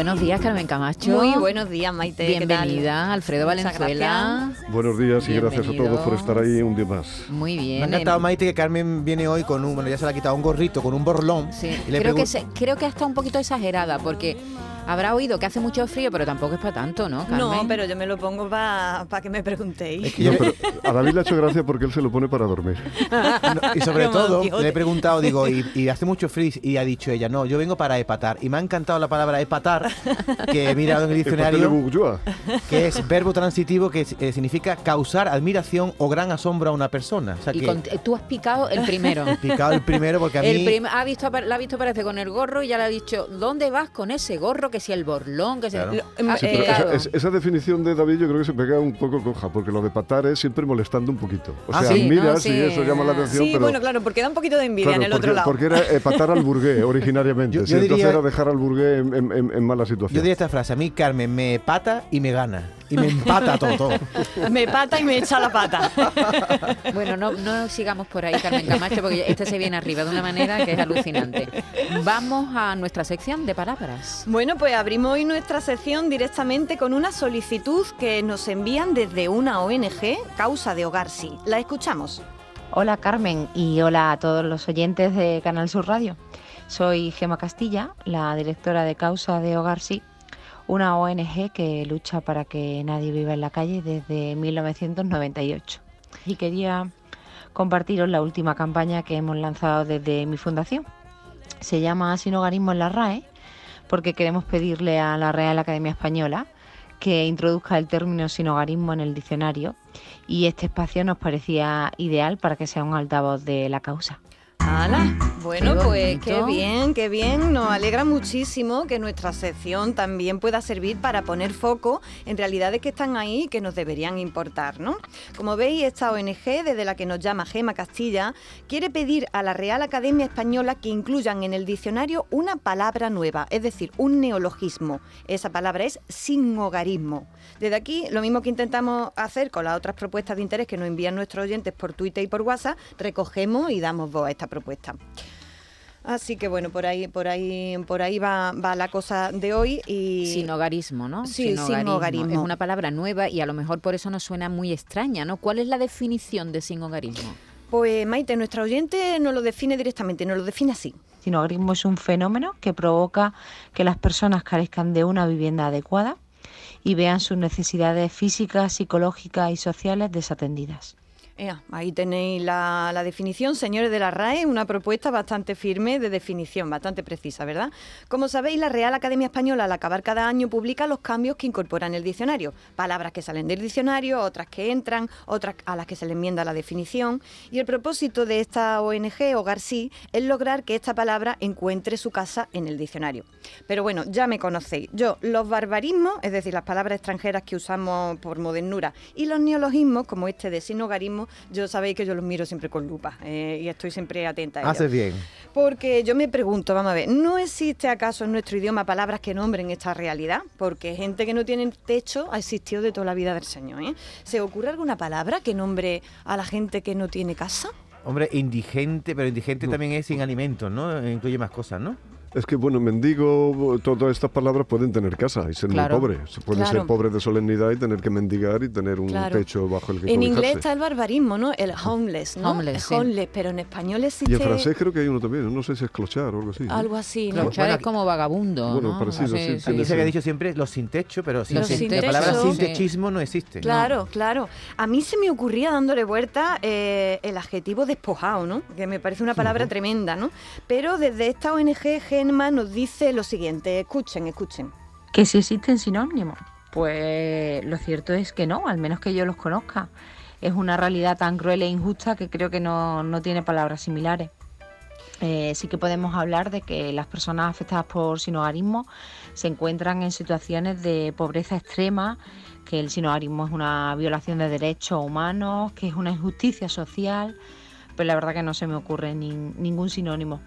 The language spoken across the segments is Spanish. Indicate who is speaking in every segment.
Speaker 1: Buenos días, Carmen Camacho.
Speaker 2: Muy buenos días, Maite.
Speaker 1: Bienvenida, Alfredo Valenzuela.
Speaker 3: Buenos días y gracias a todos por estar ahí un día más.
Speaker 1: Muy bien.
Speaker 4: Me ha encantado, Maite, que Carmen viene hoy con un, bueno, ya se le ha quitado un gorrito, con un borlón.
Speaker 1: Sí, creo, que creo que está un poquito exagerada porque Habrá oído que hace mucho frío, pero tampoco es para tanto, ¿no, Carmen?
Speaker 2: No, pero yo me lo pongo para que me preguntéis.
Speaker 3: a David le ha hecho gracia porque él se lo pone para dormir.
Speaker 4: y sobre todo, le he preguntado, digo, y, hace mucho frío, y ha dicho ella, no, yo vengo para epatar. Y me ha encantado la palabra epatar, que he mirado en el diccionario, que es verbo transitivo que eh, significa causar admiración o gran asombro a una persona.
Speaker 1: y tú has picado el primero.
Speaker 4: He picado el primero porque a mí...
Speaker 1: ha visto, la ha visto parece con el gorro y ya le ha dicho, ¿dónde vas con ese gorro que si el borlón, que
Speaker 3: se... esa, definición de David yo creo que se pega un poco coja, porque lo de patar es siempre molestando un poquito. O ah, sea, mira, sí, eso llama la atención.
Speaker 2: Sí, bueno, claro, porque da un poquito de envidia en el otro lado.
Speaker 3: Porque era eh, patar al burgué originariamente. yo, entonces era dejar al burgué en, mala situación.
Speaker 4: Yo diría esta frase, a mí Carmen me pata y me gana. Y me empata todo,
Speaker 2: me pata y me echa la pata.
Speaker 1: bueno, no, no sigamos por ahí, Carmen Camacho, porque este se viene arriba de una manera que es alucinante. Vamos a nuestra sección de palabras.
Speaker 2: Bueno, pues abrimos hoy nuestra sección directamente con una solicitud que nos envían desde una ONG, Causa de Hogar Sí. La escuchamos.
Speaker 5: Hola Carmen y hola a todos los oyentes de Canal Sur Radio. Soy Gema Castilla, la directora de Causa de Hogar Sí, una ONG que lucha para que nadie viva en la calle desde 1998. Y quería compartiros la última campaña que hemos lanzado desde mi fundación. Se llama Sin Hogarismo en la RAE porque queremos pedirle a la Real Academia Española que introduzca el término sin hogarismo en el diccionario y este espacio nos parecía ideal para que sea un altavoz de la causa.
Speaker 2: ¡Hala! Bueno, pues qué bien, qué bien. Nos alegra muchísimo que nuestra sección también pueda servir para poner foco en realidades que están ahí y que nos deberían importar, ¿no? Como veis, esta ONG, desde la que nos llama Gema Castilla, quiere pedir a la Real Academia Española que incluyan en el diccionario una palabra nueva, es decir, un neologismo. Esa palabra es sin hogarismo. Desde aquí, lo mismo que intentamos hacer con las otras propuestas de interés que nos envían nuestros oyentes por Twitter y por WhatsApp, recogemos y damos voz a esta propuesta. Así que bueno, por ahí, por ahí, por ahí va, va la cosa de hoy y
Speaker 1: sin hogarismo, ¿no?
Speaker 2: Sí, sin, hogarismo.
Speaker 1: Es una palabra nueva y a lo mejor por eso nos suena muy extraña, ¿no? ¿Cuál es la definición de sin hogarismo?
Speaker 2: Pues Maite, nuestra oyente no lo define directamente, no lo define así.
Speaker 5: Sin hogarismo es un fenómeno que provoca que las personas carezcan de una vivienda adecuada y vean sus necesidades físicas, psicológicas y sociales desatendidas
Speaker 2: ahí tenéis la, definición, señores de la RAE, una propuesta bastante firme de definición, bastante precisa, ¿verdad? Como sabéis, la Real Academia Española al acabar cada año publica los cambios que incorpora en el diccionario. Palabras que salen del diccionario, otras que entran, otras a las que se le enmienda la definición. Y el propósito de esta ONG, Hogar Sí, es lograr que esta palabra encuentre su casa en el diccionario. Pero bueno, ya me conocéis. Yo, los barbarismos, es decir, las palabras extranjeras que usamos por modernura, y los neologismos, como este de sin hogarismo, yo sabéis que yo los miro siempre con lupa eh, y estoy siempre atenta a ellos.
Speaker 4: Haces bien.
Speaker 2: Porque yo me pregunto, vamos a ver, ¿no existe acaso en nuestro idioma palabras que nombren esta realidad? Porque gente que no tiene techo ha existido de toda la vida del Señor. ¿eh? ¿Se ocurre alguna palabra que nombre a la gente que no tiene casa?
Speaker 4: Hombre, indigente, pero indigente también es sin alimentos, ¿no? Incluye más cosas, ¿no?
Speaker 3: Es que, bueno, mendigo, todas estas palabras pueden tener casa y ser muy pobre. Se puede ser pobre de solemnidad y tener que mendigar y tener un techo bajo el que
Speaker 2: En inglés está el barbarismo, ¿no? El homeless, ¿no? Homeless, homeless pero en español existe...
Speaker 3: Y en francés creo que hay uno también, no sé si es clochar o algo así.
Speaker 2: Algo así,
Speaker 1: ¿no? Clochar es como vagabundo,
Speaker 3: Bueno, parecido, sí.
Speaker 4: sí, sí, que ha dicho siempre los sin techo, pero sin, la palabra sin techismo no existe.
Speaker 2: Claro, claro. A mí se me ocurría dándole vuelta eh, el adjetivo despojado, ¿no? Que me parece una palabra tremenda, ¿no? Pero desde esta ONG nos dice lo siguiente, escuchen, escuchen.
Speaker 5: Que si existen sinónimos, pues lo cierto es que no, al menos que yo los conozca. Es una realidad tan cruel e injusta que creo que no, tiene palabras similares. Eh, sí que podemos hablar de que las personas afectadas por sinogarismo se encuentran en situaciones de pobreza extrema, que el sinogarismo es una violación de derechos humanos, que es una injusticia social, pero la verdad que no se me ocurre ningún sinónimo.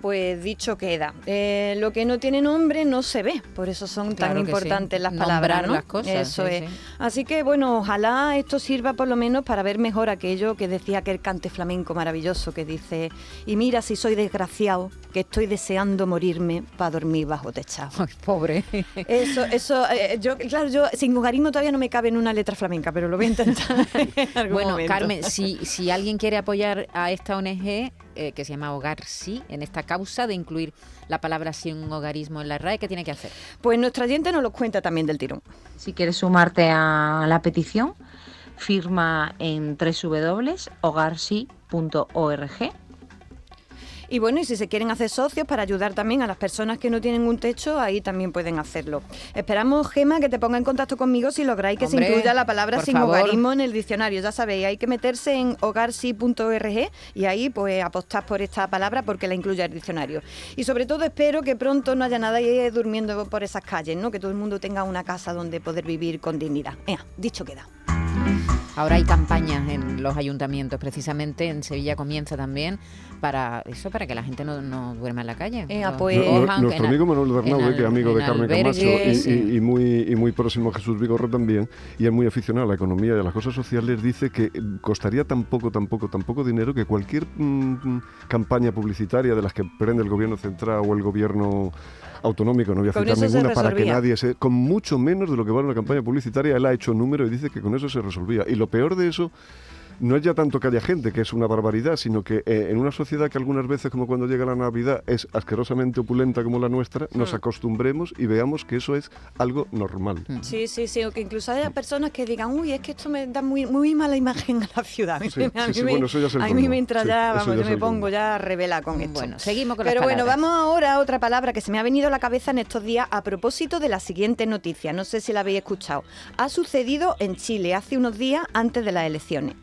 Speaker 2: Pues dicho queda. Eh, lo que no tiene nombre no se ve, por eso son tan importantes las palabras. ¿no?
Speaker 1: las cosas.
Speaker 2: Eso es. Así que bueno, ojalá esto sirva por lo menos para ver mejor aquello que decía aquel cante flamenco maravilloso que dice, y mira si soy desgraciado, que estoy deseando morirme para dormir bajo techado.
Speaker 1: Ay, pobre.
Speaker 2: Eso, eso, eh, yo, claro, yo sin hogarismo todavía no me cabe en una letra flamenca, pero lo voy a intentar.
Speaker 1: bueno, Carmen, si, si alguien quiere apoyar a esta ONG, eh, que se llama Hogar Sí, en esta causa de incluir la palabra sin hogarismo en la RAE, ¿qué tiene que hacer?
Speaker 2: Pues nuestra gente nos lo cuenta también del tirón.
Speaker 5: Si quieres sumarte a la petición, firma en www.hogarsi.org
Speaker 2: y bueno, y si se quieren hacer socios para ayudar también a las personas que no tienen un techo, ahí también pueden hacerlo. Esperamos, Gema, que te ponga en contacto conmigo si lográis que se incluya la palabra sin hogarismo en el diccionario. Ya sabéis, hay que meterse en hogarsi.org y ahí pues apostar por esta palabra porque la incluya el diccionario. Y sobre todo espero que pronto no haya nadie durmiendo por esas calles, ¿no? Que todo el mundo tenga una casa donde poder vivir con dignidad. Ea, dicho queda.
Speaker 1: Ahora hay campañas en los ayuntamientos, precisamente en Sevilla comienza también para eso, para que la gente no, duerma en la calle.
Speaker 3: Eh, pues, nuestro amigo Manuel Bernabé, que es amigo de Carmen Camacho y, muy, y muy próximo a Jesús Vigorra también, y es muy aficionado a la economía y a las cosas sociales, dice que costaría tan poco, tan poco, tan poco dinero que cualquier mm, campaña publicitaria de las que prende el gobierno central o el gobierno autonómico, no voy a citar ninguna, para que nadie se... Con mucho menos de lo que vale una campaña publicitaria, él ha hecho número y dice que con eso se resolvía. Y lo peor de eso no es ya tanto que haya gente, que es una barbaridad, sino que eh, en una sociedad que algunas veces, como cuando llega la Navidad, es asquerosamente opulenta como la nuestra, nos hmm. acostumbremos y veamos que eso es algo normal.
Speaker 2: Hmm. Sí, sí, sí, o que incluso haya personas que digan, uy, es que esto me da muy, muy mala imagen a la ciudad. a mí, me entra ya, vamos, yo me pongo ya revela con esto.
Speaker 1: Bueno, seguimos con
Speaker 2: Pero
Speaker 1: bueno,
Speaker 2: vamos ahora a otra palabra que se me ha venido a la cabeza en estos días a propósito de la siguiente noticia. No sé si la habéis escuchado. Ha sucedido en Chile hace unos días antes de las elecciones.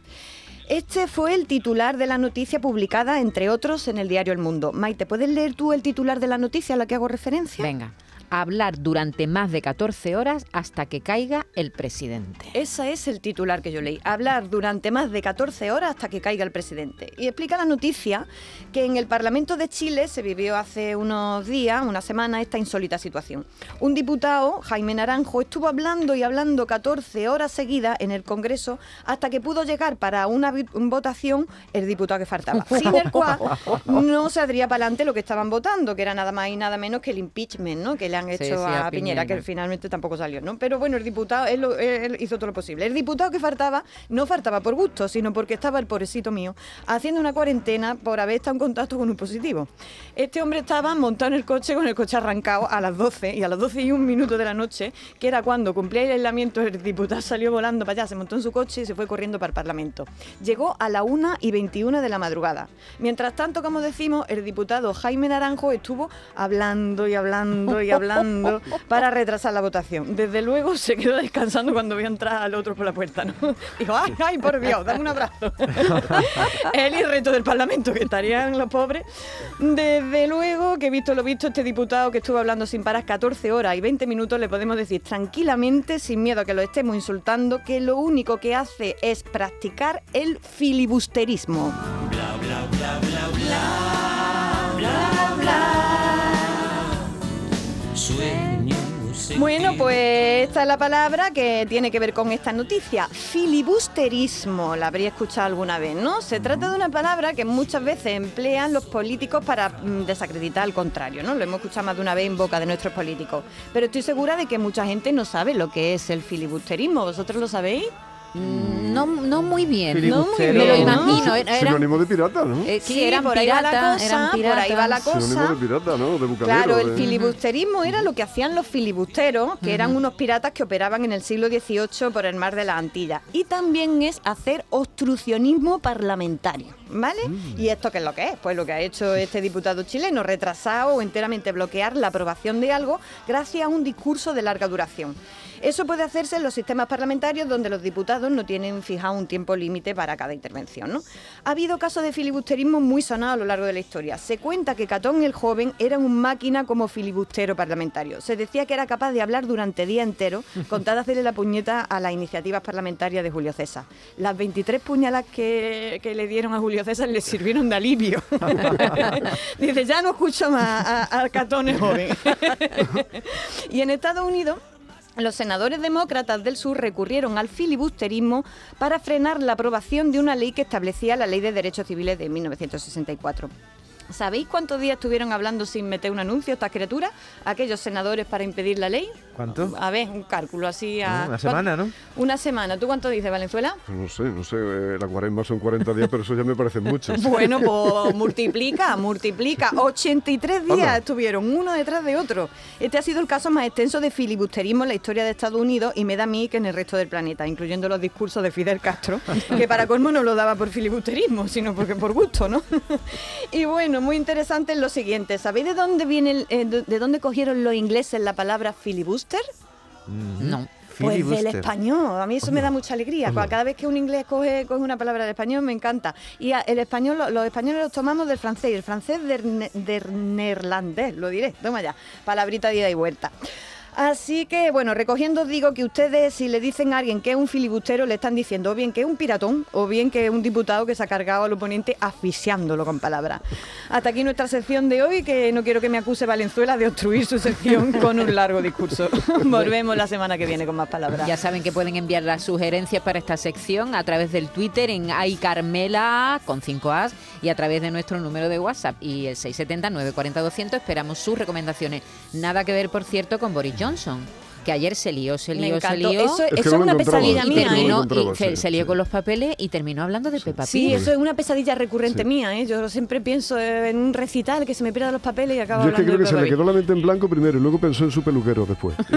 Speaker 2: Este fue el titular de la noticia publicada, entre otros, en el diario El Mundo. Maite, ¿puedes leer tú el titular de la noticia a la que hago referencia?
Speaker 1: Venga hablar durante más de 14 horas hasta que caiga el presidente.
Speaker 2: Ese es el titular que yo leí. Hablar durante más de 14 horas hasta que caiga el presidente. Y explica la noticia que en el Parlamento de Chile se vivió hace unos días, una semana, esta insólita situación. Un diputado, Jaime Naranjo, estuvo hablando y hablando 14 horas seguidas en el Congreso hasta que pudo llegar para una votación el diputado que faltaba. Sin el cual no saldría para adelante lo que estaban votando, que era nada más y nada menos que el impeachment, ¿no? Que han hecho a, Piñera, que finalmente tampoco salió, ¿no? Pero bueno, el diputado, él, hizo todo lo posible. El diputado que faltaba, no faltaba por gusto, sino porque estaba el pobrecito mío haciendo una cuarentena por haber estado en contacto con un positivo. Este hombre estaba montado en el coche con el coche arrancado a las 12 y a las 12 y un minuto de la noche, que era cuando cumplía el aislamiento, el diputado salió volando para allá, se montó en su coche y se fue corriendo para el Parlamento. Llegó a la 1 y 21 de la madrugada. Mientras tanto, como decimos, el diputado Jaime Naranjo estuvo hablando y hablando y hablando para retrasar la votación. Desde luego se quedó descansando cuando vio entrar al otro por la puerta, ¿no? Dijo, ay, ay, por Dios, dame un abrazo. Él y el resto del Parlamento, que estarían los pobres. Desde luego que visto lo visto, este diputado que estuvo hablando sin parar 14 horas y 20 minutos, le podemos decir tranquilamente, sin miedo a que lo estemos insultando, que lo único que hace es practicar el filibusterismo. Bla, bla, bla, bla, bla, bla. Bueno, pues esta es la palabra que tiene que ver con esta noticia. Filibusterismo, la habría escuchado alguna vez, ¿no? Se trata de una palabra que muchas veces emplean los políticos para mm, desacreditar al contrario, ¿no? Lo hemos escuchado más de una vez en boca de nuestros políticos. Pero estoy segura de que mucha gente no sabe lo que es el filibusterismo. ¿Vosotros lo sabéis?
Speaker 1: Mm, no, no muy bien. No muy bien. Me lo imagino.
Speaker 3: Era, sinónimo de pirata, ¿no?
Speaker 1: Eh, sí, eran por ahí va la cosa,
Speaker 2: Por ahí va la cosa.
Speaker 3: Sinónimo de pirata, ¿no? De
Speaker 2: claro, el filibusterismo era lo que hacían los filibusteros, que eran unos piratas que operaban en el siglo XVIII por el mar de la Antilla. Y también es hacer obstruccionismo parlamentario. ¿Vale? Mm. ¿Y esto qué es lo que es? Pues lo que ha hecho este diputado chileno, retrasado o enteramente bloquear la aprobación de algo gracias a un discurso de larga duración. Eso puede hacerse en los sistemas parlamentarios donde los diputados no tienen fijado un tiempo límite para cada intervención. ¿no? Ha habido casos de filibusterismo muy sonados a lo largo de la historia. Se cuenta que Catón el joven era un máquina como filibustero parlamentario. Se decía que era capaz de hablar durante día entero, contada hacerle la puñeta a las iniciativas parlamentarias de Julio César. Las 23 puñalas que, le dieron a Julio César le sirvieron de alivio. Dice, ya no escucho más a, a Catón el joven. y en Estados Unidos los senadores demócratas del sur recurrieron al filibusterismo para frenar la aprobación de una ley que establecía la Ley de Derechos Civiles de 1964. ¿Sabéis cuántos días estuvieron hablando sin meter un anuncio estas criaturas? Aquellos senadores para impedir la ley.
Speaker 4: ¿Cuánto?
Speaker 2: A ver, un cálculo así. A,
Speaker 4: una semana, ¿no?
Speaker 2: Una semana. ¿Tú cuánto dices, Valenzuela?
Speaker 3: Pues no sé, no sé. Eh, la cuaresma son 40 días, pero eso ya me parece mucho.
Speaker 2: bueno, pues multiplica, multiplica. 83 días estuvieron, uno detrás de otro. Este ha sido el caso más extenso de filibusterismo en la historia de Estados Unidos y me da a mí que en el resto del planeta, incluyendo los discursos de Fidel Castro, que para colmo no lo daba por filibusterismo, sino porque por gusto, ¿no? y bueno, muy interesante es lo siguiente. ¿Sabéis de dónde viene, eh, de dónde cogieron los ingleses la palabra filibuster?
Speaker 1: No.
Speaker 2: Pues del español, a mí eso me da mucha alegría. Cada vez que un inglés coge, coge una palabra del español me encanta. Y el español, los españoles los tomamos del francés, el francés del, del neerlandés, lo diré, toma ya, palabrita de ida y vuelta. Así que, bueno, recogiendo digo que ustedes si le dicen a alguien que es un filibustero, le están diciendo o bien que es un piratón o bien que es un diputado que se ha cargado al oponente asfixiándolo con palabras. Hasta aquí nuestra sección de hoy, que no quiero que me acuse Valenzuela de obstruir su sección con un largo discurso. Volvemos la semana que viene con más palabras.
Speaker 1: Ya saben que pueden enviar las sugerencias para esta sección a través del Twitter en iCarmela con 5 As y a través de nuestro número de WhatsApp y el 670 940 200 esperamos sus recomendaciones. Nada que ver, por cierto, con Boris Johnson que ayer se lió, se lió, se lió.
Speaker 2: Eso es, una pesadilla mía.
Speaker 1: ¿eh? se, lió con los papeles y terminó hablando de Peppa Pig.
Speaker 2: Sí, eso es una pesadilla recurrente mía. ¿eh? Yo siempre pienso en un recital que se me pierdan los papeles y acabo
Speaker 3: Yo
Speaker 2: es que
Speaker 3: creo que se le quedó la mente en blanco primero y luego pensó en su peluquero después.